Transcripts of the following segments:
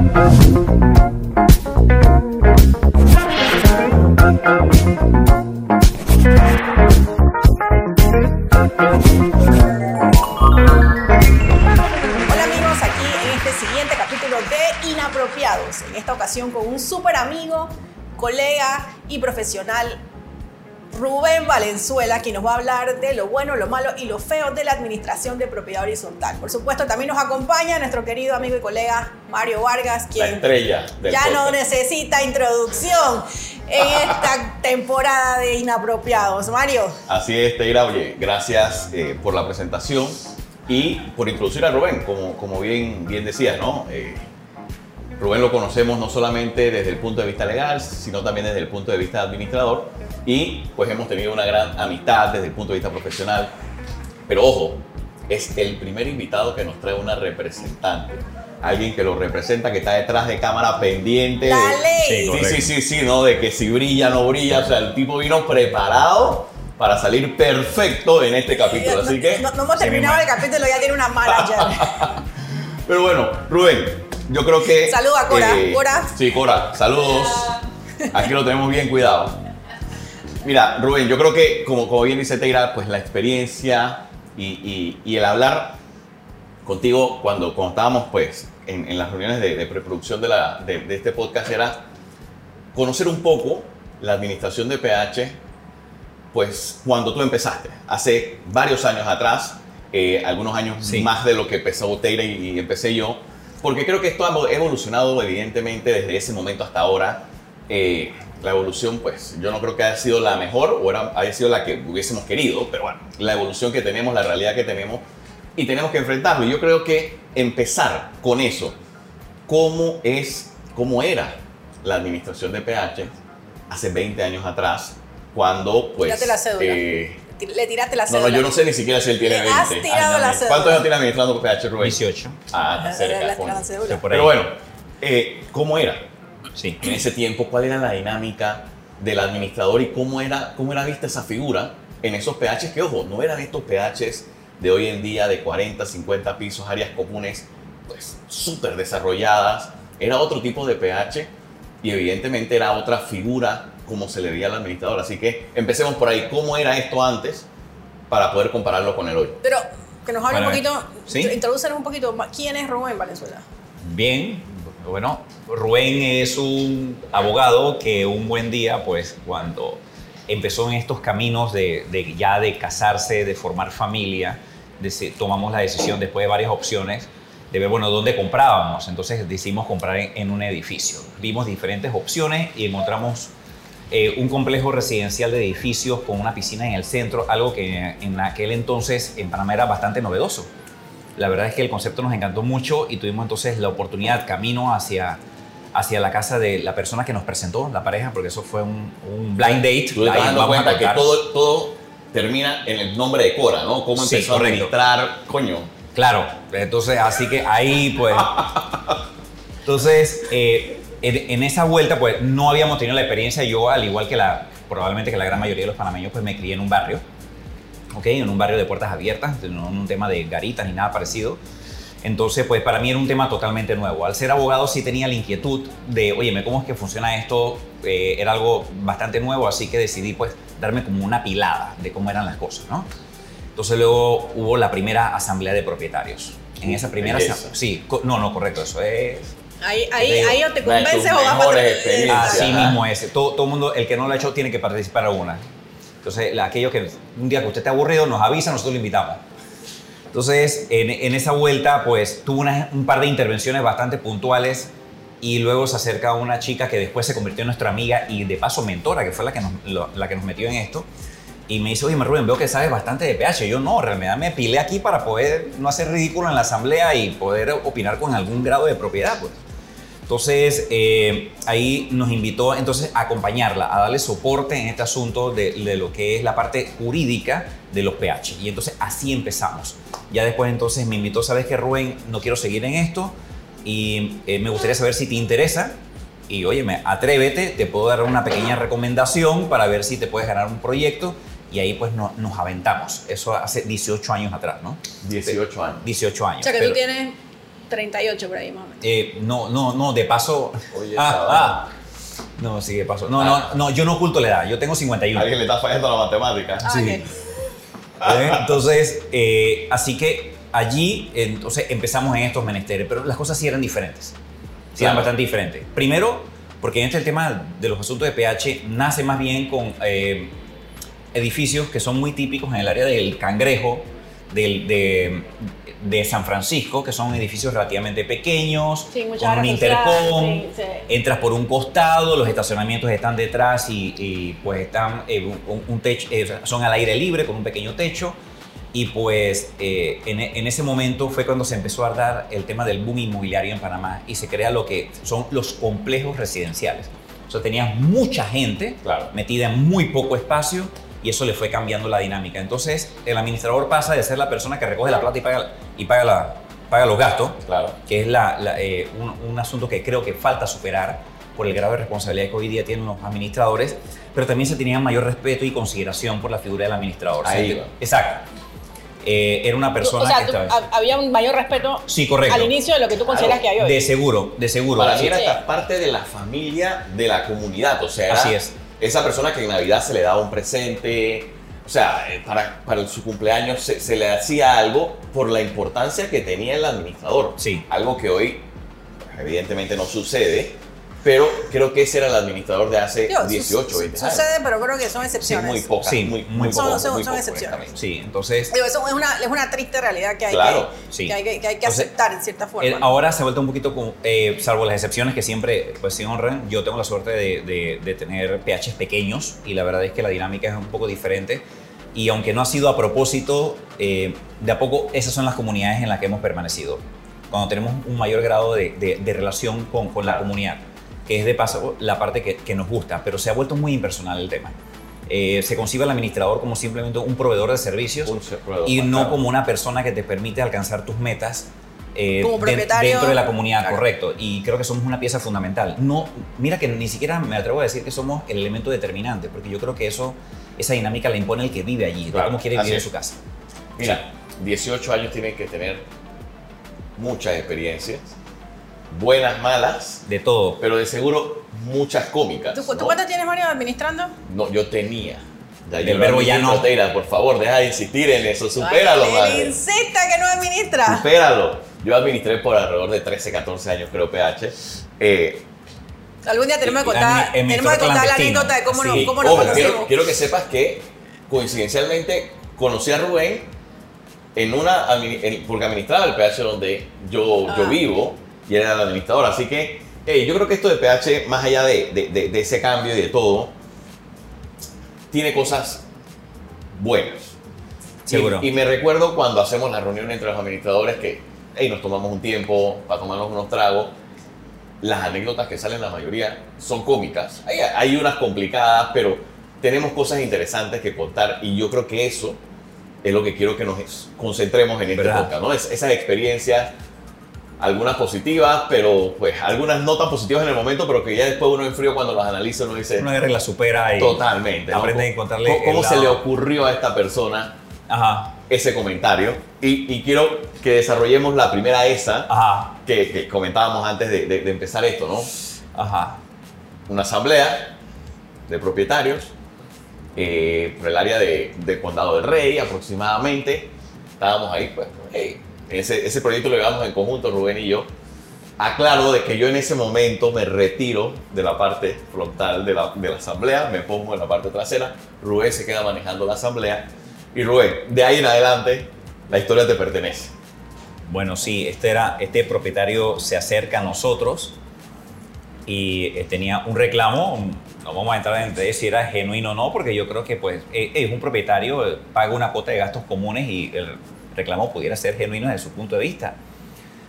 Hola amigos, aquí en este siguiente capítulo de Inapropiados. En esta ocasión con un súper amigo, colega y profesional, Rubén Valenzuela, quien nos va a hablar de lo bueno, lo malo y lo feo de la administración de propiedad horizontal. Por supuesto, también nos acompaña nuestro querido amigo y colega Mario Vargas, La quien estrella del ya no necesita introducción en esta temporada de Inapropiados. Mario. Así es, Teira. Oye, gracias eh, por la presentación y por introducir a Rubén, como, como bien, bien decías, ¿no? Eh, Rubén lo conocemos no solamente desde el punto de vista legal, sino también desde el punto de vista administrador y pues hemos tenido una gran amistad desde el punto de vista profesional. Pero ojo, es el primer invitado que nos trae una representante. Alguien que lo representa, que está detrás de cámara pendiente. La de- ley. Sí, sí, sí, sí, ¿no? De que si brilla, no brilla. O sea, el tipo vino preparado para salir perfecto en este capítulo. Así que. no, no hemos terminado mi el capítulo, ya tiene una manager. Pero bueno, Rubén, yo creo que. eh, Saluda, Cora. Cora. Sí, Cora, saludos. Aquí lo tenemos bien cuidado. Mira, Rubén, yo creo que, como, como bien dice Teira, pues la experiencia y, y- y el hablar contigo cuando, cuando estábamos pues en, en las reuniones de, de preproducción de, la- de- de este podcast era conocer un poco la administración de PH, pues cuando tú empezaste, hace varios años atrás, eh, algunos años Sí. más de lo que empezó Teira y, y empecé yo, porque creo que esto ha evolucionado evidentemente desde ese momento hasta ahora. Eh, la evolución, pues yo no creo que haya sido la mejor o era, haya sido la que hubiésemos querido, pero bueno, la evolución que tenemos, la realidad que tenemos y tenemos que enfrentarlo. Y yo creo que empezar con eso, cómo es, cómo era la administración de PH hace 20 años atrás, cuando pues... Tírate la cédula. eh, Le tiraste la no, cédula. no, yo no sé ni siquiera si él tiene Le 20. has tirado la cédula. ¿Cuántos años tiene administrando PH, Rubén? 18. Ah, está Le cerca. por Pero bueno, eh, ¿cómo era Sí. en ese tiempo? ¿Cuál era la dinámica del administrador y cómo era, cómo era vista esa figura en esos PHs? Que ojo, no eran estos PHs de hoy en día de 40, 50 pisos, áreas comunes, pues súper desarrolladas. Era otro tipo de PH y evidentemente era otra figura como se le veía al administrador. Así que empecemos por ahí. ¿Cómo era esto antes para poder compararlo con el hoy? Pero que nos hable un Vale. poquito, ¿Sí? introdúcenos un poquito. ¿Quién es Rubén Valenzuela? Bien, bueno, Rubén es un abogado que un buen día, pues cuando empezó en estos caminos de, ya de casarse, de formar familia, tomamos la decisión después de varias opciones de ver, bueno, dónde comprábamos. Entonces decidimos comprar en, en un edificio. Vimos diferentes opciones y encontramos eh, un complejo residencial de edificios con una piscina en el centro, algo que en aquel entonces en Panamá era bastante novedoso. La verdad es que el concepto nos encantó mucho y tuvimos entonces la oportunidad, camino hacia, hacia la casa de la persona que nos presentó, la pareja, porque eso fue un, un blind date. Tú te dando a cuenta que todo, todo termina en el nombre de Cora, ¿no? Cómo Sí, empezó a correcto. administrar, coño. Claro, entonces así que ahí pues... Entonces, eh, en, en esa vuelta pues no habíamos tenido la experiencia, yo al igual que la, probablemente que la gran mayoría de los panameños pues me crié en un barrio, ¿ok? En un barrio de puertas abiertas, no en un tema de garitas ni nada parecido. Entonces, pues para mí era un tema totalmente nuevo. Al ser abogado sí tenía la inquietud de, oye, ¿cómo es que funciona esto? Eh, era algo bastante nuevo, así que decidí pues darme como una pilada de cómo eran las cosas, ¿no? Entonces luego hubo la primera asamblea de propietarios. En esa primera asamblea, sí, no, no, correcto, eso es Ahí, ahí, ahí o te convences o vas a. Así mismo es. Todo, todo mundo, el que no lo ha hecho, tiene que participar a una. Entonces, aquello que un día que usted esté aburrido, nos avisa, nosotros lo invitamos. Entonces, en, esa vuelta, pues tuvo un par de intervenciones bastante puntuales y luego se acerca una chica que después se convirtió en nuestra amiga y de paso mentora, que fue la que nos, la que nos metió en esto. Y me dice, oye, Rubén, veo que sabes bastante de PH. Yo no, en me pilé aquí para poder no hacer ridículo en la asamblea y poder opinar con algún grado de propiedad, pues. Entonces, eh, ahí nos invitó entonces a acompañarla, a darle soporte en este asunto de, de lo que es la parte jurídica de los PH. Y entonces así empezamos. Ya después entonces me invitó, sabes que Rubén, no quiero seguir en esto y eh, me gustaría saber si te interesa. Y óyeme, atrévete, te puedo dar una pequeña recomendación para ver si te puedes ganar un proyecto. Y ahí pues no- nos aventamos. Eso hace 18 años atrás, ¿no? 18 años. 18 años. O sea, que pero- tú tienes 38 por ahí más o menos. Eh, no, no, no, de paso. Oye, ah, ah. No, sí, de paso. No, Ah. no, no, yo no oculto la edad. Yo tengo 51. Alguien le está fallando la matemática. Ah, sí. ¿Eh? Entonces, eh, así que allí entonces empezamos en estos menesteres, pero las cosas sí eran diferentes. Sí eran bastante diferentes. Primero, porque en este tema de los asuntos de pH nace más bien con eh, edificios que son muy típicos en el área del Cangrejo, de, de San Francisco, que son edificios relativamente pequeños, Sí, con un intercom, sí, sí. entras por un costado, los estacionamientos están detrás y, y, pues están eh, un, un techo, eh, son al aire libre con un pequeño techo. Y pues eh, en, en ese momento fue cuando se empezó a dar el tema del boom inmobiliario en Panamá y se crea lo que son los complejos residenciales. O sea, tenías mucha gente Claro. metida en muy poco espacio y eso le fue cambiando la dinámica. Entonces, el administrador pasa de ser la persona que recoge la plata y paga, y paga, la, paga los gastos Claro. que es la- la, eh, un, un asunto que creo que falta superar por el grado de responsabilidad que hoy día tienen los administradores, pero también se tenía mayor respeto y consideración por la figura del administrador. Ahí O sea, va. Exacto. Eh, era una persona o sea, que tú- estaba... ha- había un mayor respeto Sí, correcto. al inicio de lo que tú consideras que hay hoy. De seguro, de seguro. Para mí era parte de la familia, de la comunidad. O sea, era Así es. Esa persona que en Navidad se le daba un presente. O sea, eh, para, para su cumpleaños se, se le hacía algo por la importancia que tenía el administrador. Sí. Algo que hoy, evidentemente, no sucede. Pero creo que ese era el administrador de hace Digo, 18, su- 20 años. Sucede, pero creo que son Sí, excepciones. muy pocas. Sí, muy, muy Son- poco, son- muy son poco, excepciones. Sí, entonces... Digo, eso es una, es una triste realidad que hay, Claro, que, sí. que hay que, que hay que Entonces, aceptar en cierta forma. El- ¿no? ahora se ha vuelto un poquito, como, eh, salvo las excepciones que siempre pues sí honran, yo tengo la suerte de, de- de tener pHs pequeños y la verdad es que la dinámica es un poco diferente y aunque no ha sido a propósito, eh, de a poco esas son las comunidades en las que hemos permanecido, cuando tenemos un mayor grado de, de- de relación con, con la comunidad, que es de paso la parte que, que nos gusta, pero se ha vuelto muy impersonal el tema. Eh, se concibe al administrador como simplemente un proveedor de servicios Un proveedor, y no claro. como una persona que te permite alcanzar tus metas eh, Como de- dentro de la comunidad, Claro. correcto. Y creo que somos una pieza fundamental. No, mira que ni siquiera me atrevo a decir que somos el elemento determinante, porque yo creo que eso, esa dinámica la impone el que vive allí, de Claro, cómo quiere vivir en su casa. Mira, 18 años tienen que tener muchas experiencias, buenas, malas, De todo. pero de seguro muchas cómicas. ¿Tú, tú ¿no? cuánto tienes, Mario, administrando? No, yo tenía. Ya yo lo verbo ya no. Teira, por favor, deja de insistir en eso. Supéralo, Ay, madre. Insista que no administra. Supéralo. Yo administré por alrededor de 13, 14 años, creo, PH. Eh, Algún día tenemos que contar, y- en mi tenemos que contar la anécdota de cómo, nos, Sí. cómo nos ojo, conocimos. quiero, quiero que sepas que coincidencialmente conocí a Rubén en una, porque administraba el PH donde yo, yo Ah. vivo y era el administrador. Así que hey, yo creo que esto de PH, más allá de, de- de- de ese cambio y de todo, tiene cosas buenas. Y- Seguro. Y, me recuerdo cuando hacemos la reunión entre los administradores que hey, nos tomamos un tiempo para tomarnos unos tragos. Las anécdotas que salen, la mayoría, son cómicas. Hay, hay unas complicadas, pero tenemos cosas interesantes que contar y yo creo que eso es lo que quiero que nos concentremos en este podcast, ¿no? Es- esas experiencias, algunas positivas, pero pues algunas no tan positivas en el momento, pero que ya después uno en frío cuando las analiza uno dice, Una guerra la supera y totalmente. ¿no? aprende a ¿Cómo- encontrarle ¿Cómo, cómo se le ocurrió a esta persona Ajá, ese comentario? Y, y quiero que desarrollemos la primera esa ajá, que, que comentábamos antes de, de- de empezar esto, ¿no? ajá. Una asamblea de propietarios eh, por el área de, del Condado del Rey aproximadamente. Estábamos ahí, pues, hey, ese, ese proyecto lo llevamos en conjunto, Rubén y yo. Aclaro de que yo en ese momento me retiro de la parte frontal de la, de la asamblea, me pongo en la parte trasera, Rubén se queda manejando la asamblea y Rubén, de ahí en adelante, la historia te pertenece. Bueno, sí, este, era, este propietario se acerca a nosotros y eh, tenía un reclamo. No vamos a entrar en si era genuino o no, porque yo creo que pues eh, es un propietario, eh, paga una cuota de gastos comunes y el reclamo pudiera ser genuino desde su punto de vista.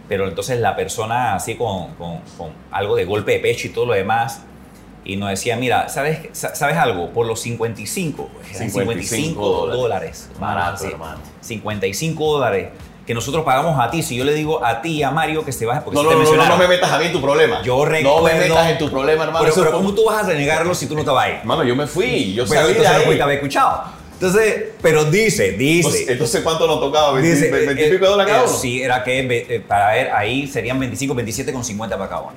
Pero entonces la persona así con, con- con algo de golpe de pecho y todo lo demás, y nos decía, mira, ¿sabes, sa- ¿sabes algo? Por los 55, pues, eran 55 dólares, dólares. Barato, Sí, hermano. 55 dólares que nosotros pagamos a ti. Si yo le digo a ti a Mario que se baje porque No, se no, te no, no, no me metas a mí en tu problema. Yo No me recuerdo- metas en tu problema, hermano. Por eso, pero ¿cómo tú vas a renegarlo si tú no estabas ahí? Mano, yo me fui, yo Pero de entonces no ahí. pudiste haber escuchado. Entonces, pero dice, dice. Entonces, entonces, ¿cuánto nos tocaba? ¿20, dice, 20 y eh, pico de dólares cada eh, uno? Sí, era que eh, para ver, ahí serían 25, 27 con 50 para cada uno.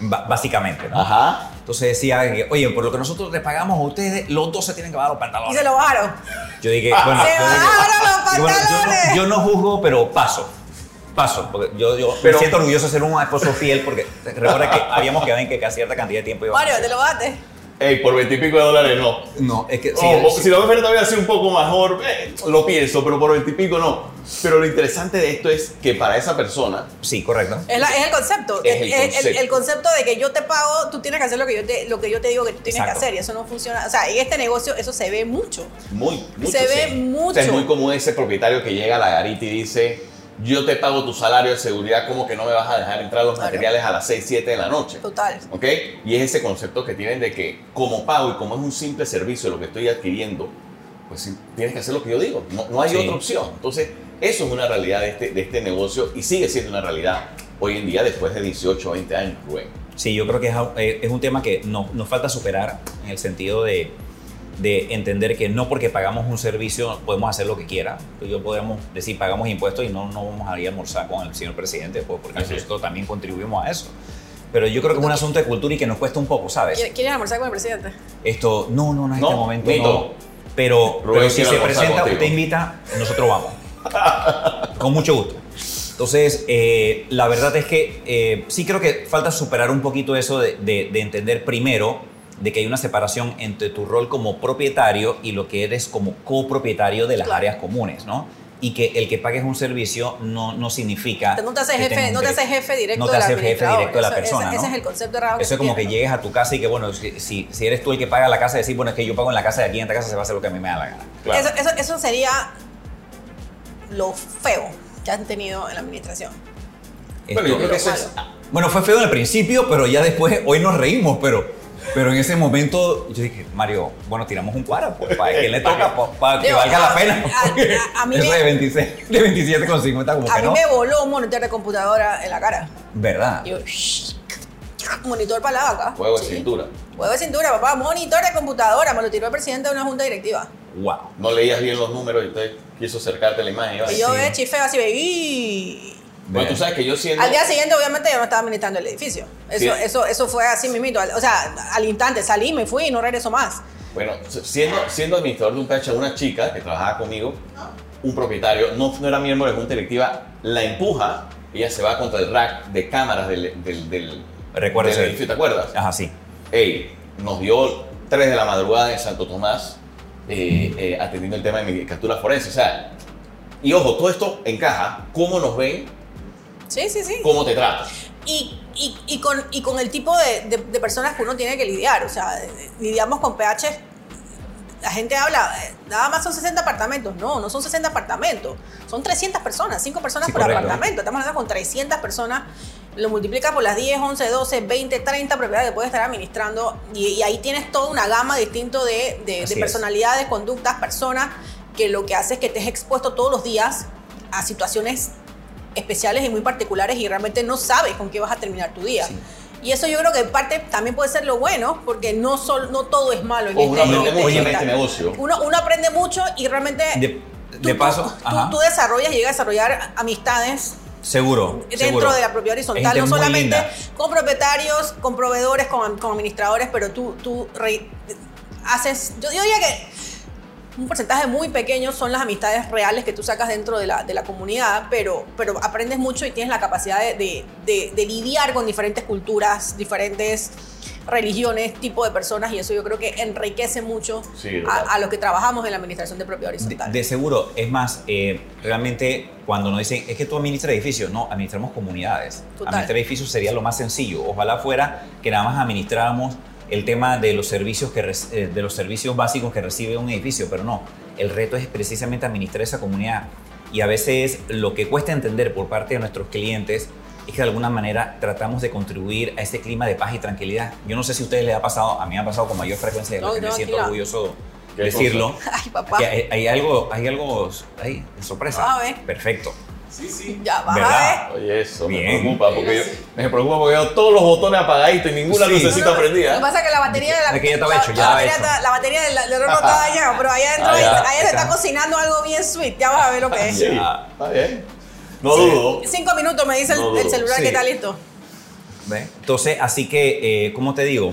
Básicamente, ¿no? Ajá. Entonces decía que, oye, por lo que nosotros les pagamos a ustedes, los dos se tienen que bajar los Y pantalones. se lo bajaron. Yo dije, bueno, Se yo dije- bajaron los y bueno, yo no- pantalones. yo, no, juzgo, pero paso. Paso, porque yo, yo Pero- me siento orgulloso de ser un esposo fiel, porque recuerda que habíamos quedado en que cada cierta cantidad de tiempo iba Mario, te lo bajaste. Ey, por 20 y pico de dólares no. No, es que sí, Oh, sí. Si la oferta hubiera sido un poco mejor, eh, lo pienso, pero por 20 y pico no. Pero lo interesante de esto es que para esa persona, sí, correcto. Es, la- es el concepto. Es el el, concepto. el concepto de que yo te pago, tú tienes que hacer lo que yo te, lo que yo te digo que tú tienes Exacto. que hacer. Y eso no funciona. O sea, en este negocio eso se ve mucho. muy, mucho, Se ve sí. mucho. O sea, es muy común ese propietario que llega a la garita y dice, yo te pago tu salario de seguridad, como que no me vas a dejar entrar los Claro. materiales a las 6, 7 de la noche. Total. ¿Ok? Y es ese concepto que tienen de que como pago y como es un simple servicio lo que estoy adquiriendo, pues tienes que hacer lo que yo digo. No, no hay Sí. otra opción. Entonces, eso es una realidad de este, de este negocio y sigue siendo una realidad hoy en día después de 18 o 20 años, Rubén. Sí, yo creo que es, eh, es un tema que no- nos falta superar en el sentido de, de entender que no porque pagamos un servicio podemos hacer lo que quiera. Pues Yo podríamos decir pagamos impuestos y no, no vamos a ir a almorzar con el señor presidente, pues, porque Así es. nosotros también contribuimos a eso. Pero yo creo que es un asunto de cultura y que nos cuesta un poco, ¿sabes? ¿Quiere- ¿Quieres almorzar con el presidente? Esto, no, no, no, en No, este momento Nito. no. Pero, pero si se presenta, contigo. usted invita, nosotros vamos. Con mucho gusto. Entonces, eh, la verdad es que eh, sí creo que falta superar un poquito eso de, de- de entender primero de que hay una separación entre tu rol como propietario y lo que eres como copropietario de las Claro. áreas comunes, ¿no? Y que el que pagues un servicio no, no significa... No te haces que jefe, no te haces jefe directo No te haces jefe directo de la persona, ese, ¿no? ese es el concepto errado Eso es como que llegues a tu casa y que, bueno, si, si, si eres tú el que paga la casa, decir, bueno, es que yo pago en la casa de aquí, en esta casa se va a hacer lo que a mí me da la gana. Claro. Eso, eso, eso sería lo feo que han tenido en la administración. Bueno, yo creo que eso es... Bueno, fue feo en el principio, pero ya después, hoy nos reímos, pero, pero en ese momento yo dije, Mario, bueno, tiramos un cuadro, pues, para que le toca, pa- para que Digo, valga a- la pena. a- a- a mí eso me- de 26, de 27 con 50 como A que mí no. me voló un monitor de computadora en la cara. ¿Verdad? Y yo, shh, monitor para la vaca. Juego de Sí. cintura. Huevo de cintura, papá. Monitor de computadora. Me lo tiró el presidente de una junta directiva. Wow. No leías bien los números y usted quiso acercarte a la imagen. y yo sí. ve chifeo así, ve. Bueno, tú sabes que yo siendo... Al día siguiente, obviamente, yo no estaba administrando el edificio. Eso, Sí. eso, eso fue así mismito. O sea, al instante salí, me fui y no regreso más. Bueno, siendo, siendo administrador de un cacha, una chica que trabajaba conmigo, un propietario, no, no era miembro de la junta directiva, la empuja, ella se va contra el rack de cámaras del, del, del, Recuerdo del edificio, ¿te acuerdas? Ajá, sí. Ey, nos dio 3 de la madrugada en Santo Tomás eh, eh, atendiendo el tema de mi captura forense. O sea, y ojo, todo esto encaja, cómo nos ven, Sí, sí, sí. cómo te tratan. Y, y, y, con, y con el tipo de, de- de personas que uno tiene que lidiar. O sea, lidiamos con PH. La gente habla, nada más son 60 apartamentos. No, no son 60 apartamentos. Son 300 personas, 5 personas Sí, por correcto. apartamento. Estamos hablando con 300 personas. Lo multiplica por las 10, 11, 12, 20, 30 propiedades que puedes estar administrando. Y, y ahí tienes toda una gama distinta de, de- de personalidades, conductas, personas, que lo que hace es que estés expuesto todos los días a situaciones especiales y muy particulares y realmente no sabes con qué vas a terminar tu día. Sí. Y eso yo creo que en parte también puede ser lo bueno, porque no, sol- no todo es malo en Ojo, uno este, aprende en este este negocio. Uno, uno aprende mucho y realmente De, tú- de paso, tú, desarrollas y llegas a desarrollar amistades seguro. dentro seguro. de la propiedad horizontal, no solamente con propietarios, con proveedores, con, con administradores, pero tú, tú re- haces, yo, yo diría que un porcentaje muy pequeño son las amistades reales que tú sacas dentro de la, de la comunidad, pero, pero aprendes mucho y tienes la capacidad de, de- de- de lidiar con diferentes culturas, diferentes religiones, tipo de personas, y eso yo creo que enriquece mucho Sí, a, a los que trabajamos en la administración de propiedad De, horizontal. de seguro, es más, eh, realmente cuando nos dicen, es que tú administras edificios, no, administramos comunidades. Total. Administrar edificios sería lo más sencillo. Ojalá fuera que nada más administráramos el tema de los servicios que eh, de los servicios básicos que recibe un edificio, pero no. El reto es precisamente administrar esa comunidad. Y a veces lo que cuesta entender por parte de nuestros clientes es que de alguna manera tratamos de contribuir a ese clima de paz y tranquilidad. Yo no sé si a ustedes les ha pasado, a mí me ha pasado con mayor frecuencia, de lo No, que me no, siento tranquila. orgulloso ¿Qué decirlo. Ay, papá. Hay, hay algo, hay algo, hay sorpresa. A ver. Perfecto. Sí, sí. Ya vas ¿Verdad? a ver. Oye, eso me preocupa porque yo, me preocupa porque yo todos los botones apagaditos y ninguna Sí. lucecita No, no, Lo prendida. que pasa es que la batería de la, Es que ya estaba la- hecho, ya la estaba batería, hecho. la batería del, horno está dañada, pero allá adentro Ah, ahí- allá se está cocinando algo bien sweet. Ya vas a ver lo que es. Sí, está bien. No dudo. Cinco minutos me dice el, No el celular Sí. que está listo. ¿Ve? Entonces, así que, eh, como te digo,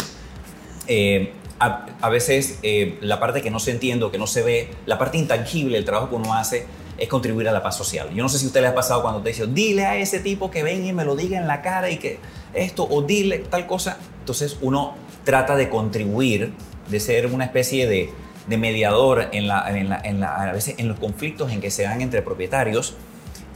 eh, a, a veces eh, la parte que no se entiende, o que no se ve, la parte intangible del trabajo que uno hace es contribuir a la paz social. Yo no sé si a usted le ha pasado cuando te dice, dile a ese tipo que venga y me lo diga en la cara y que esto, o dile tal cosa. Entonces uno trata de contribuir, de ser una especie de, de mediador en la, en la- en la- a veces en los conflictos en que se dan entre propietarios,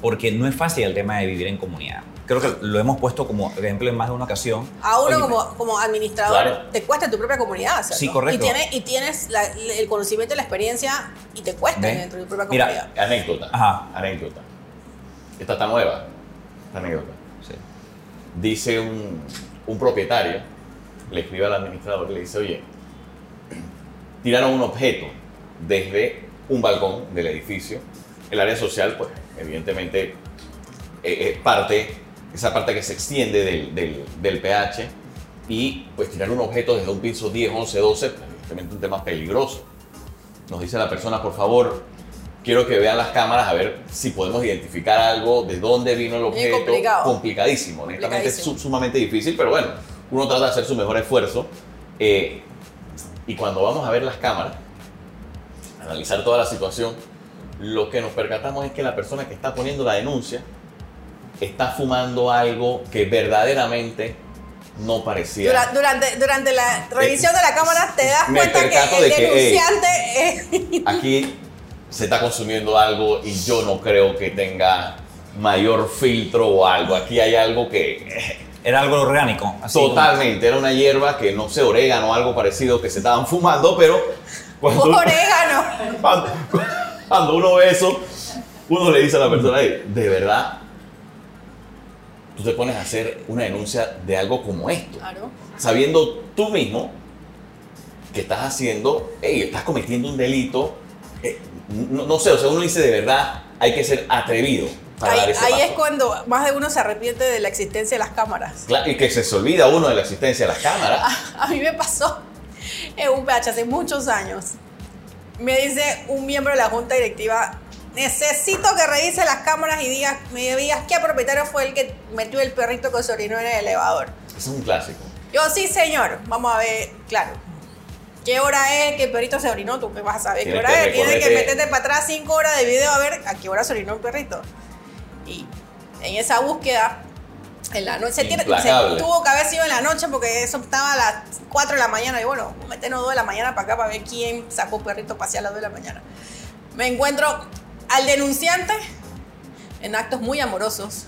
porque no es fácil el tema de vivir en comunidad. Creo que lo hemos puesto como ejemplo en más de una ocasión. A uno Oye, como, como administrador Claro. te cuesta en tu propia comunidad. ¿cierto? Sí, correcto. Y tienes, y tienes la- el conocimiento y la experiencia y te cuesta dentro de tu propia Mira, comunidad. Anécdota. Ajá. Anécdota. Esta está nueva. Esta anécdota. Sí. Dice un, un propietario, le escribe al administrador y le dice, oye, tiraron un objeto desde un balcón del edificio. El área social, pues, evidentemente, eh, es parte, esa parte que se extiende del, del, del PH, y pues tirar un objeto desde un piso 10, 11, 12, pues, evidentemente un tema peligroso. Nos dice la persona, por favor, quiero que vean las cámaras a ver si podemos identificar algo, de dónde vino el objeto. complicado. Complicadísimo, honestamente es sumamente difícil, pero bueno, uno trata de hacer su mejor esfuerzo. eh, y cuando vamos a ver las cámaras, analizar toda la situación, lo que nos percatamos es que la persona que está poniendo la denuncia está fumando algo que verdaderamente no parecía. Dura- durante, durante la revisión de la cámara te das cuenta que el de que, denunciante es... Aquí se está consumiendo algo y yo no creo que tenga mayor filtro o algo. Aquí hay algo que Era algo orgánico. así como- totalmente era una hierba que no sé, orégano o algo parecido que se estaban fumando, pero cuando, orégano. cuando, cuando uno ve eso, uno le dice a la persona, "Ey, de verdad, tú te pones a hacer una denuncia de algo como esto, Claro. sabiendo tú mismo que estás haciendo, hey, estás cometiendo un delito, eh, no, no sé, o sea, uno dice de verdad, hay que ser atrevido para dar Ahí, ese ahí paso. es cuando más de uno se arrepiente de la existencia de las cámaras. Claro, y que se se olvida uno de la existencia de las cámaras. A mí me pasó en un PH hace muchos años. Me dice un miembro de la junta directiva, necesito que revise las cámaras y digas, me digas qué propietario fue el que metió el perrito que se orinó en el elevador. Es un clásico. Yo, sí, señor. Vamos a ver, claro. ¿Qué hora es que el perrito se orinó? Tú me vas a saber qué Tienes hora que es. Tienes que meterte para atrás cinco horas de video a ver a qué hora se orinó el perrito. Y en esa búsqueda, en la noche, se tiene- se tuvo que haber sido en la noche porque eso estaba a las 4 de la mañana. Y bueno, meternos 2 de la mañana para acá para ver quién sacó perrito para a las 2 de la mañana. Me encuentro al denunciante en actos muy amorosos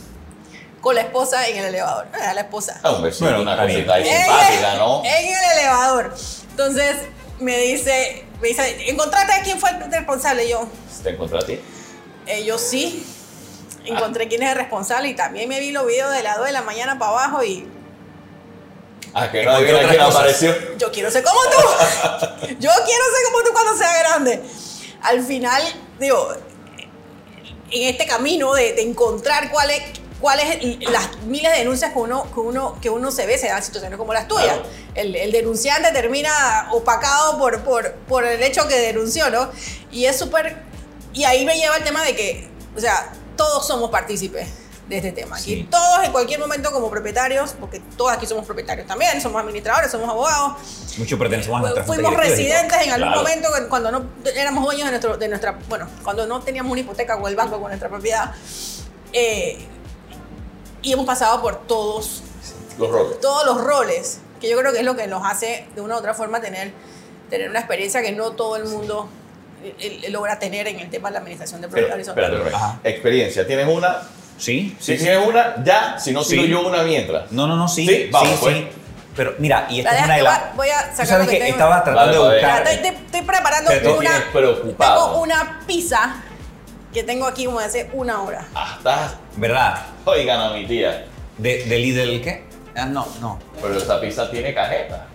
con la esposa en el elevador. Era la esposa. Ah, un besito, Bueno, una cosita ahí simpática, el- ¿no? En el elevador. Entonces me dice, me dice, ¿encontraste a quién fue el responsable? Y yo, ¿Te encontré a ti? eh, yo sí. Encontré quién es el responsable y también me vi los videos de las 2 de la mañana para abajo y Ah, que no adivina quién cosas. apareció. yo quiero ser como tú. Yo quiero ser como tú cuando sea grande. Al final, digo, en este camino de, de encontrar cuáles cuáles las miles de denuncias que uno, que uno, que uno se ve, se dan situaciones como las tuyas. Claro. El, el denunciante termina opacado por, por, por el hecho que denunció, ¿no? Y es súper... Y ahí me lleva el tema de que, o sea, todos somos partícipes de este tema. Aquí Sí. todos en cualquier momento como propietarios, porque todos aquí somos propietarios también, somos administradores, somos abogados, Muchos pertenecemos a nuestra junta fuimos residentes en algún Claro. momento cu- cuando no éramos dueños de, nuestro, de nuestra, bueno, cuando no teníamos una hipoteca con el banco, con nuestra propiedad. Eh, y hemos pasado por todos, Los roles. todos los roles, que yo creo que es lo que nos hace de una u otra forma tener, tener una experiencia que no todo el mundo eh, eh, logra tener en el tema de la administración de Pero, propiedad horizontal. Experiencia. ¿Tienes una? Sí, Si sí, sí. tienes una, ya. Si no, Sí. yo una mientras. No, no, no, sí. Sí, vamos, sí, pues. sí. Pero mira, y esta La es una de las. voy a sacar sabes lo que que tengo. estaba tratando Vale, de vale. buscar. Estoy, estoy- estoy preparando Pero una, preocupado. tengo una pizza que tengo aquí como hace una hora. Ah, estás. ¿Verdad? Oigan a mi tía. De, de Lidl, ¿qué? Ah, no, no. Pero esa pizza tiene cajeta.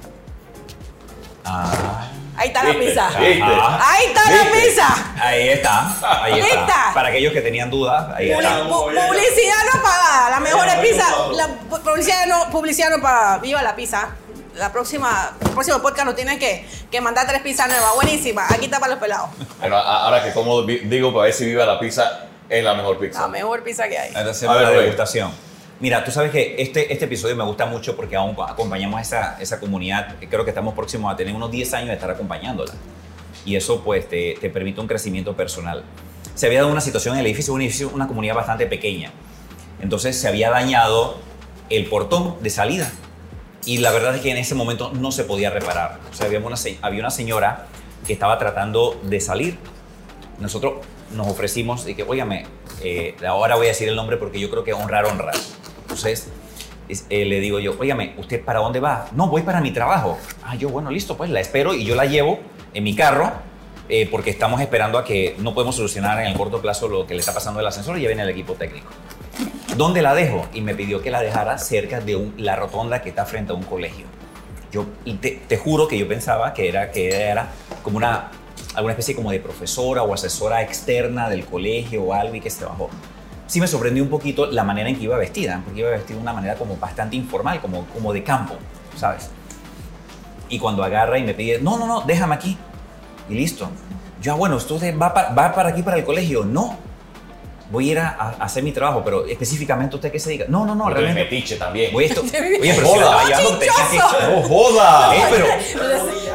Ah. Ahí está la pizza. Ahí está la ¿Viste? pizza. Ahí está, ahí está. ¿Lista? Para aquellos que tenían dudas, ahí Publi- está. pu- publicidad no pagada. La mejor pizza. Pablo. La pu- publicidad no, publicidad no pagada. Viva la pizza. La próxima, el próximo podcast nos tienen que, que mandar tres pizzas nuevas. Buenísima. Aquí está para los pelados. Bueno, a- ahora que como vi- digo para ver si viva la pizza, es la mejor pizza. La mejor pizza que hay. Ahora A ver, la Rey. degustación. Mira, tú sabes que este, este episodio me gusta mucho porque aún acompañamos a esa, esa comunidad. Creo que estamos próximos a tener unos 10 años de estar acompañándola. Y eso pues te, te permite un crecimiento personal. Se había dado una situación en el edificio, un edificio, una comunidad bastante pequeña. Entonces se había dañado el portón de salida. Y la verdad es que en ese momento no se podía reparar. O sea, había una, había una señora que estaba tratando de salir nosotros nos ofrecimos y que, óigame, eh, ahora voy a decir el nombre porque yo creo que honrar, honrar. Entonces, es- eh, le digo yo, óigame, ¿usted para dónde va? No, voy para mi trabajo. Ah, yo, bueno, listo, pues la espero y yo la llevo en mi carro eh, porque estamos esperando a que no podemos solucionar en el corto plazo lo que le está pasando al ascensor y ya viene el equipo técnico. ¿Dónde la dejo? Y me pidió que la dejara cerca de un- la rotonda que está frente a un colegio. Yo y te, te juro que yo pensaba que era, que era como una, alguna especie como de profesora o asesora externa del colegio o algo y que se bajó. Sí me sorprendió un poquito la manera en que iba vestida, porque iba vestida de una manera como bastante informal, como, como de campo, ¿sabes? Y cuando agarra y me pide, no, no, no, déjame aquí. Y listo. Yo, ah, bueno, ¿usted va para, va para aquí, para el colegio? No. Voy a ir a, a hacer mi trabajo, pero específicamente usted qué se diga. No, no, no, No, realmente. metiche también. Voy esto. Oye, pero Joda. si que-. ¡No joda! Eh, pero,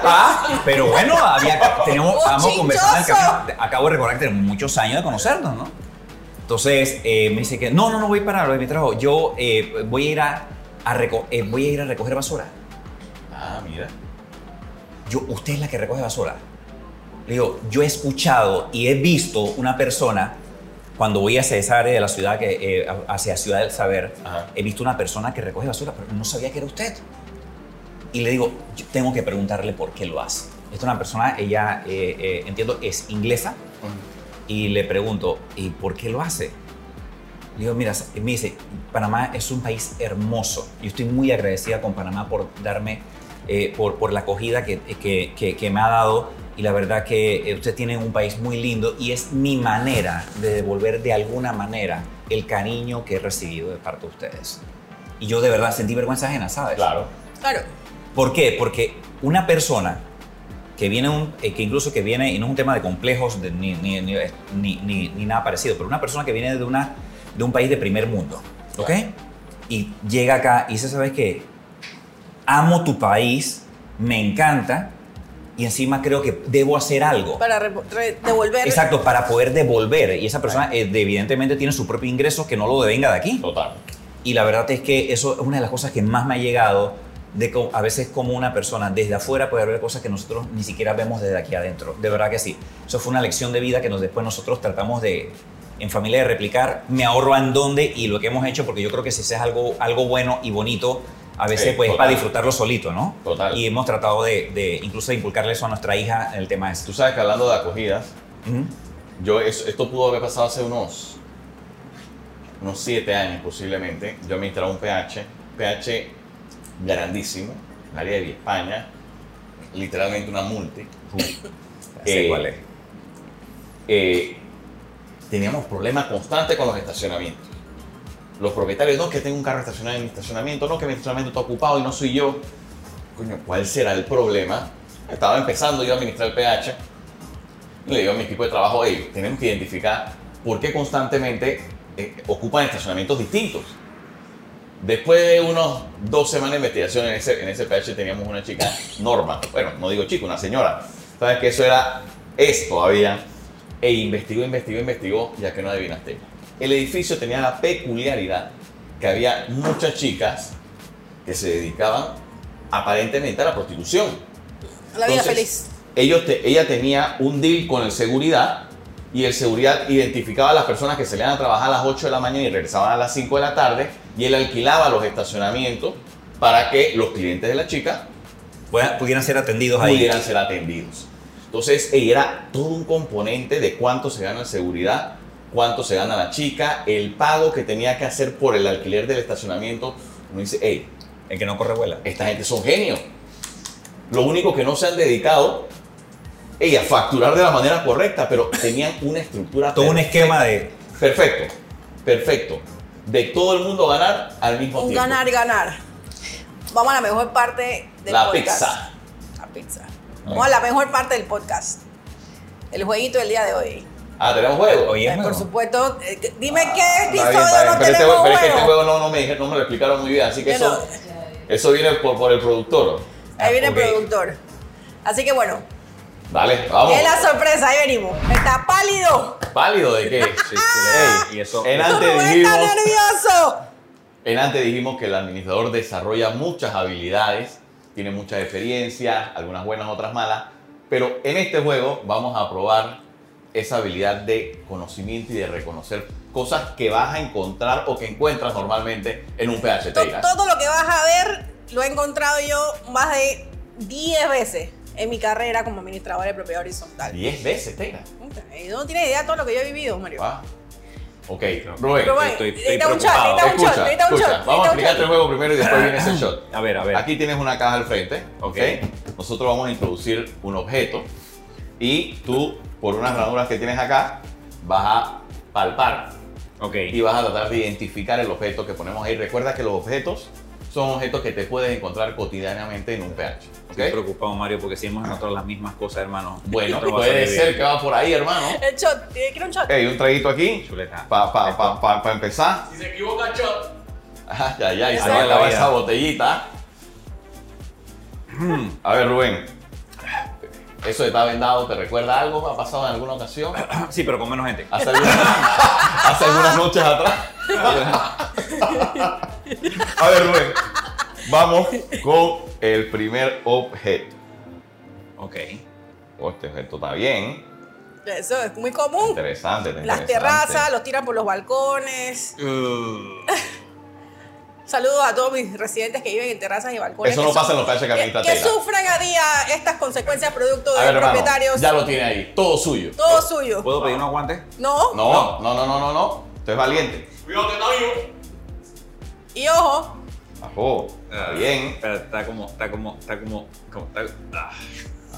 ah, pero bueno, había, teníamos, estábamos conversando en el café. Acabo de recordar que tenemos muchos años de conocernos, ¿no? Entonces eh, me dice que no, no, no voy para lo de mi trabajo. Yo eh, voy, a ir a, a reco- eh, voy a ir a recoger basura. Ah, mira. Yo, usted es la que recoge basura. Le digo, yo he escuchado y he visto una persona, cuando voy hacia esa área de la ciudad, que, eh, hacia Ciudad del Saber, Ajá. he visto una persona que recoge basura, pero no sabía que era usted. Y le digo, yo tengo que preguntarle por qué lo hace. Esta es una persona, ella, eh, eh, entiendo, es inglesa, y le pregunto, ¿y por qué lo hace? Le digo, mira, me dice, Panamá es un país hermoso. Yo estoy muy agradecida con Panamá por darme, eh, por, por la acogida que, que, que- que me ha dado. Y la verdad que eh, usted tiene un país muy lindo y es mi manera de devolver de alguna manera el cariño que he recibido de parte de ustedes. Y yo de verdad sentí vergüenza ajena, ¿sabes? Claro. Claro. ¿Por qué? Porque una persona que viene, un, eh, que incluso que viene, y no es un tema de complejos de- ni, ni, ni, ni- ni- ni nada parecido, pero una persona que viene de, una, de un país de primer mundo, ¿ok? Y llega acá y dice, ¿sabes qué? Amo tu país, me encanta, y encima creo que debo hacer algo. Para re- re- devolver. Exacto, para poder devolver. Y esa persona eh, de- evidentemente tiene su propio ingreso que no lo devenga de aquí. Total. Y la verdad es que eso es una de las cosas que más me ha llegado, de a veces como una persona desde afuera puede ver cosas que nosotros ni siquiera vemos desde aquí adentro. De verdad que sí. Eso fue una lección de vida que nos, después nosotros tratamos de, en familia, de replicar. Me ahorro en dónde y lo que hemos hecho, porque yo creo que si es algo, algo bueno y bonito, a veces Sí, pues es total. para disfrutarlo solito, ¿no? Total. Y hemos tratado de, de incluso de inculcarle eso a nuestra hija el tema este. Tú sabes que hablando de acogidas, Ujú. yo es- esto pudo haber pasado hace unos unos siete años posiblemente. Yo administraba un PH, PH grandísimo, en el área de España, literalmente una multi. Eh, cuál es. eh, teníamos problemas constantes con los estacionamientos. Los propietarios, no, que tengo un carro estacionado en mi estacionamiento, no, que mi estacionamiento está ocupado y no soy yo. Coño, ¿cuál será el problema? Estaba empezando yo a administrar el PH. Y le digo a mi equipo de trabajo, hey, tenemos que identificar por qué constantemente eh, ocupan estacionamientos distintos. Después de unos dos semanas de investigación en ese, en ese PH teníamos una chica, Norma, bueno, no digo chica, una señora. ¿Sabes que eso era es todavía? E investigó, investigó, investigó, ya que no adivinaste. El edificio tenía la peculiaridad que había muchas chicas que se dedicaban aparentemente a la prostitución. La vida Entonces, feliz. Ellos te- ella tenía un deal con el seguridad y el seguridad identificaba a las personas que se le iban a trabajar a las 8 de la mañana y regresaban a las 5 de la tarde y él alquilaba los estacionamientos para que los clientes de la chica Pudieran ser atendidos ahí. pudieran ser atendidos. Entonces era todo un componente de cuánto se gana en seguridad, cuánto se gana la chica, el pago que tenía que hacer por el alquiler del estacionamiento. Uno dice, hey, El que no corre vuela. esta gente son genios. Lo único que no se han dedicado ella facturar de la manera correcta, pero tenían una estructura Todo un esquema de. Perfecto, perfecto. De todo el mundo ganar al mismo Un tiempo. ganar, ganar. Vamos a la mejor parte del La podcast. pizza. La pizza. Vamos a la mejor parte del podcast. El jueguito del día de hoy. Ah, tenemos juego. Oye, Eh, es por supuesto, eh, dime qué Está bien, episodio está bien, no pero, este, tenemos pero es que este juego. juego no, no, me, dije- no me lo explicaron muy bien, así que eso, no. eso viene por, por el productor. Ahí viene el productor. Así que bueno, Dale, vamos. es la sorpresa, ahí venimos. Está pálido. ¿Pálido de qué? Sí, chuleta. Ey, y eso. en antes dijimos, está nervioso. en antes dijimos que el administrador desarrolla muchas habilidades, tiene mucha experiencia, algunas buenas, otras malas, pero en este juego vamos a probar esa habilidad de conocimiento y de reconocer cosas que vas a encontrar o que encuentras normalmente en un PH To- Teiras. Todo lo que vas a ver lo he encontrado yo más de 10 veces en mi carrera como administradora de propiedad horizontal. 10 veces, y No tienes idea de todo lo que yo he vivido, Mario. Ah. Ok, Rubén. Pero bueno, estoy- estoy un shot, necesita un shot, Escucha, un escucha, shot. vamos a explicarte el juego primero y después viene ese shot. A ver, a ver. Aquí tienes una caja al frente. Ok. Nosotros vamos a introducir un objeto y tú, por unas ranuras que tienes acá, vas a palpar Ok. y vas a tratar de identificar el objeto que ponemos ahí. Recuerda que los objetos son objetos que te puedes encontrar cotidianamente en un PH, Estoy ¿ok? preocupado, Mario, porque si hemos encontrado las mismas cosas, hermano. Bueno, puede ser que va por ahí, hermano. El shot, quiero un shot. Hey, un traguito aquí Chuleta. para pa, pa, pa- pa empezar. Si se equivoca, shot. Ajá, ya, ya, y se va a lavar esa botellita. A ver, Rubén. ¿Eso de estar vendado te recuerda algo? ¿Ha pasado en alguna ocasión? Sí, pero con menos gente. ¿Hace algunas, hace algunas noches atrás? A ver, Rubén. Vamos con el primer objeto. Ok. Oh, este objeto está bien. Eso es muy común. Interesante. está Las interesante. terrazas, los tiran por los balcones. Uh, Saludos a todos mis residentes que viven en terrazas y balcones. Eso no pasa en los PH que que, administra que sufran a día estas consecuencias producto de hermano. propietarios. Ya lo tiene ahí. Todo suyo. Todo suyo. ¿Puedo pedir unos guantes? No. No, no, no, no, no, no. Usted es valiente. Cuidado que está vivo. Y ojo, Ajo. Está bien. Está como, está como, está como, como está, ah,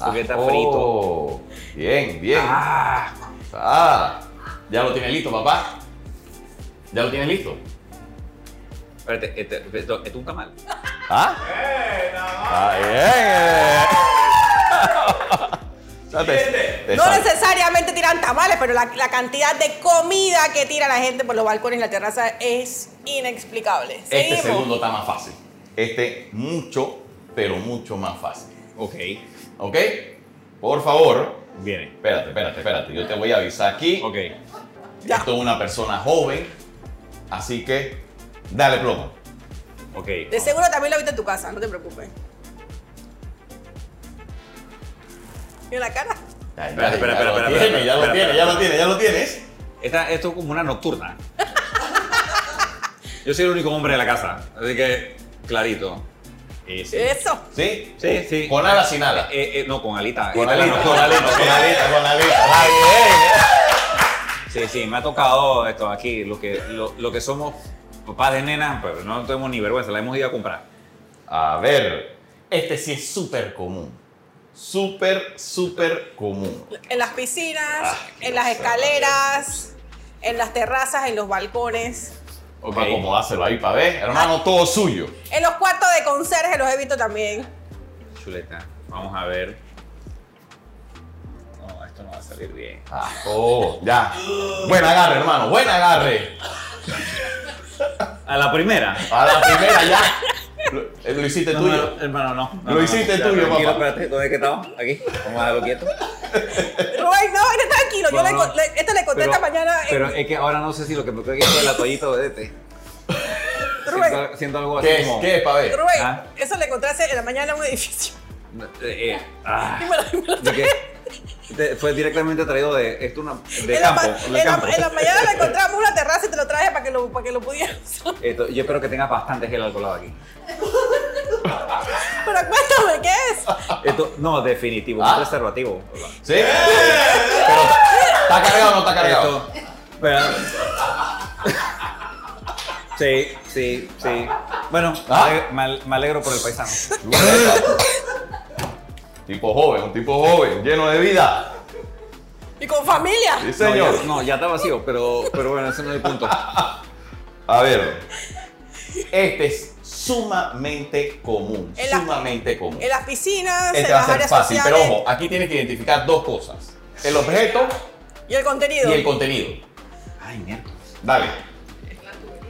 porque está Ajo. frito. Bien, bien. Ah, Ah, ya lo tienes listo, papá. Ya lo tienes listo. Espérate, este, esto, esto es un tamal. ¿Ah? Está bien. Ya te- te no necesariamente tiran tamales, pero la, la cantidad de comida que tira la gente por los balcones y la terraza es inexplicable. Este segundo está más fácil. Este mucho, pero mucho más fácil. Ok. ¿Ok? Por favor, Viene. espérate, espérate, espérate. Yo te voy a avisar aquí. Ok. Ya. Esto es una persona joven, así que dale plomo. Ok. De seguro también lo viste en tu casa, no te preocupes. Mira la cara. Espera, espera, ya espera, lo espera, tiene, espera, ya lo espera, tiene, espera. ya lo tiene, ya lo tienes. Esta, esto es como una nocturna. Yo soy el único hombre de la casa, así que clarito. Sí. Eso. ¿Sí? Sí, sí. ¿Con ala sin ala? Eh, eh, no, con alita. Con alita, con alita, con alita, con alita. Bien. Sí, sí, me ha tocado esto aquí, lo que, lo, lo que somos papás de nena, pero no tenemos ni vergüenza, la hemos ido a comprar. A ver, este sí es súper común. Súper, súper común. En las piscinas, Ah, en las escaleras, en las terrazas, en los balcones. Ok. Para acomodárselo ahí para ver. Hermano, todo suyo. En los cuartos de conserje los he visto también. Chuleta, vamos a ver. No, esto no va a salir bien. Ah, oh, ya. Buen agarre, hermano, buen agarre. A la primera. A la primera ya. Lo, eh, lo hiciste No, tuyo. no, hermano, no. Lo hiciste tuyo, tranquilo, papá. Espérate, ¿dónde es que estaba? Aquí. Vamos a dejarlo quieto. Rubén, no, esté tranquilo. Yo No, le, no. le- esto le conté esta mañana. en- Pero es que ahora no sé si lo que me aquí es la toallita de este. Rubén, Siento, siento algo así ¿Qué es? como. ¿Qué es para ver? Rubén, Ah. eso le hace- en la mañana en un edificio. Eh, eh, ah, Dímelo, dímelo. ¿de qué? Fue directamente traído de. Esto una, de en, la, campo. ma- de en la- en la mañana le encontramos una terraza y te lo traje para que lo, para que lo pudieras. Esto, yo espero que tengas bastante gel alcoholado aquí. Pero cuéntame, ¿qué es? Esto, no, definitivo, Ah. un preservativo. ¿Sí? Pero, ¿está cargado o no está cargado? Esto. Sí, sí, sí. Bueno, Ah. me ale- me, al- me alegro por el paisano. Tipo joven, un tipo joven, lleno de vida. Y con familia. Sí, No, señor. ya, no, ya está vacío, pero, pero bueno, ese no es el punto. A ver. Este es sumamente común. En la- sumamente común. En las piscinas, Este en va a ser áreas fácil, sociales. pero ojo, aquí tienes que identificar dos cosas. El objeto Y el contenido. y el contenido. Ay, mierda. Dale.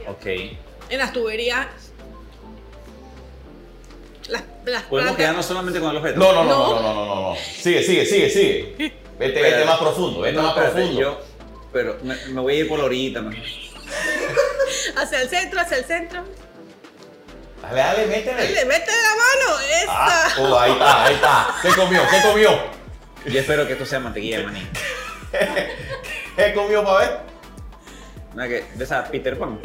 Ok. En las tuberías. Las, las Podemos quedarnos solamente con el objeto. No, no, no, No. no, no, no, no, no. Sigue, sigue, sigue, sigue. Vete, vete más profundo, vete No, más espérate, profundo. Yo, pero me, me voy a ir por la orillita, man. Hacia el centro, hacia el centro. Dale, dale, Le métele. mete la mano. Esa. Ah, oh, ahí está, ahí está. ¿Qué comió? ¿Qué comió? Yo espero que esto sea mantequilla de maní. ¿Qué comió para ver? ¿No es que de esa Peter Pan?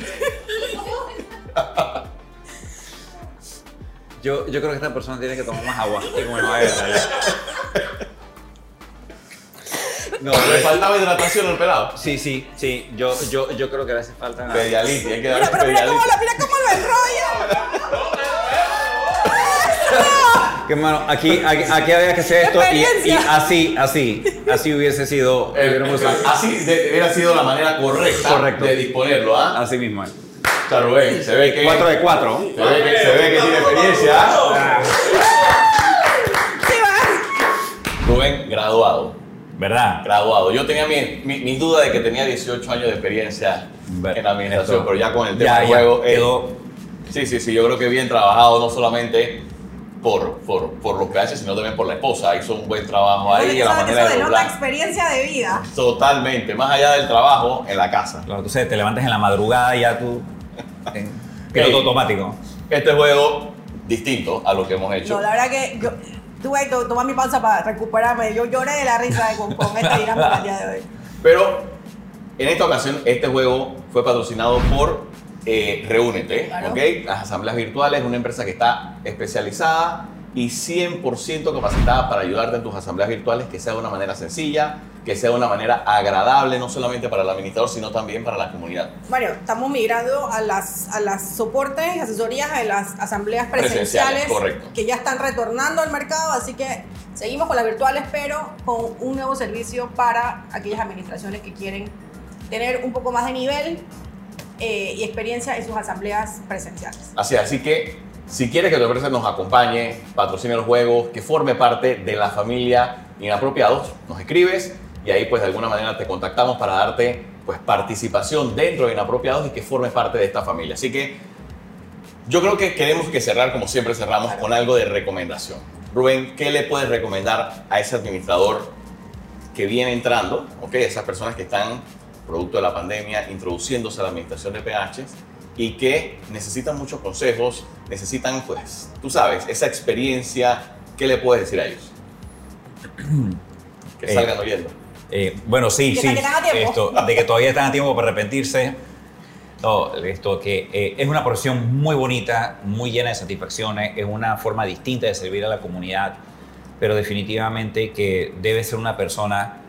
Yo, yo creo que esta persona tiene que tomar más agua y comer más vegetales. No, Le pero- faltaba hidratación al pelado. sí, sí, sí. Yo, yo, yo creo que le hace falta. Pedialite, hay que Mira, darle pero mira cómo, lo, mira cómo lo enrolla. Que mano, aquí, aquí, aquí había que hacer esto y, y Experiencia. así, así, así hubiese sido. Eh, hubiéramos- así de- hubiera sido la manera correcta Correcto. de disponerlo, ¿ah? Así mismo. eh. Está Rubén, se ve que, 4 de 4. se ve que, se ve que tiene experiencia. Rubén, graduado. ¿Verdad? Graduado. Yo tenía mi, mi, mi duda de que tenía 18 años de experiencia Ver- en administración, esto- pero ya con el tema ya, juego. eh, quedó. Sí, sí, sí, yo creo que bien trabajado, no solamente por, por, por lo que hace, sino también por la esposa. Hizo un buen trabajo ahí, Eso- la eso manera de experiencia de vida. Totalmente, más allá del trabajo, en la casa. Claro, tú sabes, te levantas en la madrugada y ya tú. Piloto automático. Este juego distinto a lo que hemos hecho. No, la verdad que yo tuve que to- tomar mi pausa para recuperarme. Yo lloré de la risa de- con, con esta dinámica el día de hoy. Pero en esta ocasión, este juego fue patrocinado por eh, Reúnete, Claro. ¿ok? Las asambleas virtuales, una empresa que está especializada y 100% capacitada para ayudarte en tus asambleas virtuales, que sea de una manera sencilla, que sea de una manera agradable, no solamente para el administrador, sino también para la comunidad. Mario, estamos migrando a las, a las soportes y asesorías de las asambleas presenciales, Presenciales, correcto. que ya están retornando al mercado, así que seguimos con las virtuales, pero con un nuevo servicio para aquellas administraciones que quieren tener un poco más de nivel eh, y experiencia en sus asambleas presenciales. Así, así que si quieres que tu empresa nos acompañe, patrocine los juegos, que forme parte de la familia Inapropiados, nos escribes y ahí pues de alguna manera te contactamos para darte pues participación dentro de Inapropiados y que formes parte de esta familia. Así que yo creo que queremos que cerrar como siempre cerramos con algo de recomendación. Rubén, ¿qué le puedes recomendar a ese administrador que viene entrando, ok, esas personas que están, producto de la pandemia, introduciéndose a la administración de PHs y que necesitan muchos consejos, necesitan, pues, tú sabes, esa experiencia, ¿qué le puedes decir a ellos? Que Eh, salgan oyendo. Eh, bueno, sí, sí. Esto, de que todavía están a tiempo para arrepentirse. No, esto que eh, es una profesión muy bonita, muy llena de satisfacciones, es una forma distinta de servir a la comunidad, pero definitivamente que debe ser una persona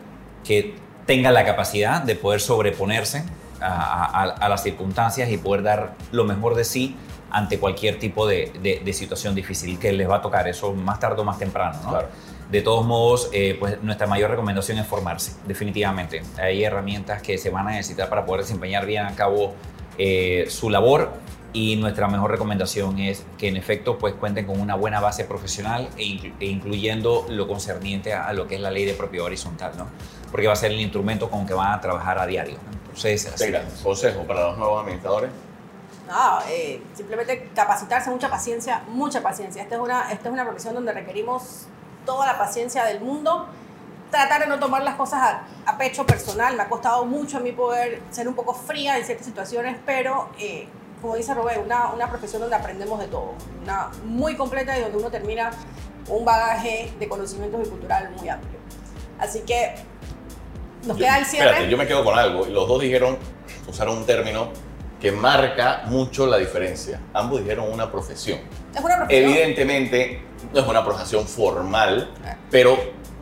que tenga la capacidad de poder sobreponerse a, a- a las circunstancias y poder dar lo mejor de sí ante cualquier tipo de, de- de situación difícil que les va a tocar, eso más tarde o más temprano. ¿no? Claro. De todos modos, eh, pues nuestra mayor recomendación es formarse, definitivamente. Hay herramientas que se van a necesitar para poder desempeñar bien a cabo eh, su labor y nuestra mejor recomendación es que en efecto pues cuenten con una buena base profesional e, inclu- e incluyendo lo concerniente a, a lo que es la ley de propiedad horizontal, ¿no? Porque va a ser el instrumento con que van a trabajar a diario. ¿no? Entonces, así- Tegra, consejo para los nuevos administradores. No, eh, simplemente capacitarse, mucha paciencia, mucha paciencia. Esta es, una, esta es una profesión donde requerimos toda la paciencia del mundo. Tratar de no tomar las cosas a, a pecho personal. Me ha costado mucho a mí poder ser un poco fría en ciertas situaciones, pero eh, como dice Robert, una, una profesión donde aprendemos de todo. Una muy completa y donde uno termina un bagaje de conocimientos y cultural muy amplio. Así que nos queda el cierre. Espérate, yo me quedo con algo. Y los dos dijeron, usaron un término que marca mucho la diferencia. Ambos dijeron una profesión. es una profesión. Evidentemente, no es una profesión formal, Ah. pero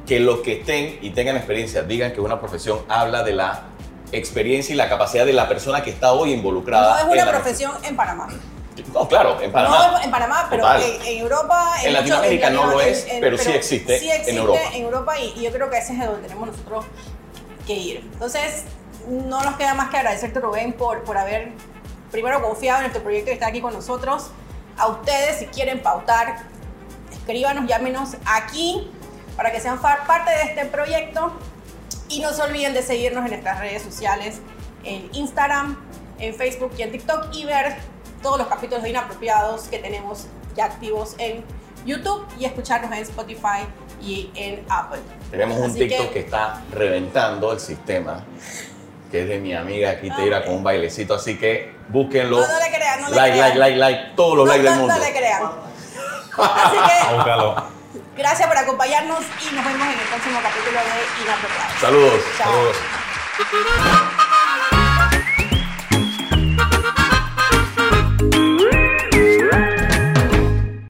que los que estén y tengan experiencia digan que una profesión habla de la experiencia y la capacidad de la persona que está hoy involucrada. No es una profesión en Panamá. No, claro, en Panamá. No en Panamá, pero en, en Europa. En Latinoamérica no lo es, pero sí existe sí existe en Europa. en Europa y, y yo creo que ese es donde tenemos nosotros que ir. Entonces, no nos queda más que agradecerte, Rubén, por, por haber primero confiado en nuestro proyecto y estar aquí con nosotros. A ustedes, si quieren pautar, escríbanos, llámenos aquí para que sean parte de este proyecto. Y no se olviden de seguirnos en nuestras redes sociales, en Instagram, en Facebook y en TikTok y ver todos los capítulos Inapropiados que tenemos ya activos en YouTube y escucharnos en Spotify y en Apple. Tenemos un Así TikTok que... está reventando el sistema, que es de mi amiga aquí, Teira, ok. con un bailecito, así que búsquenlo. No, no le crean, no le like, crean. like, like, like, todos los No, likes no, del mundo. no le crean. Así que buscarlo. gracias por acompañarnos y nos vemos en el próximo capítulo de Inapropiados. Saludos. Chao. Saludos.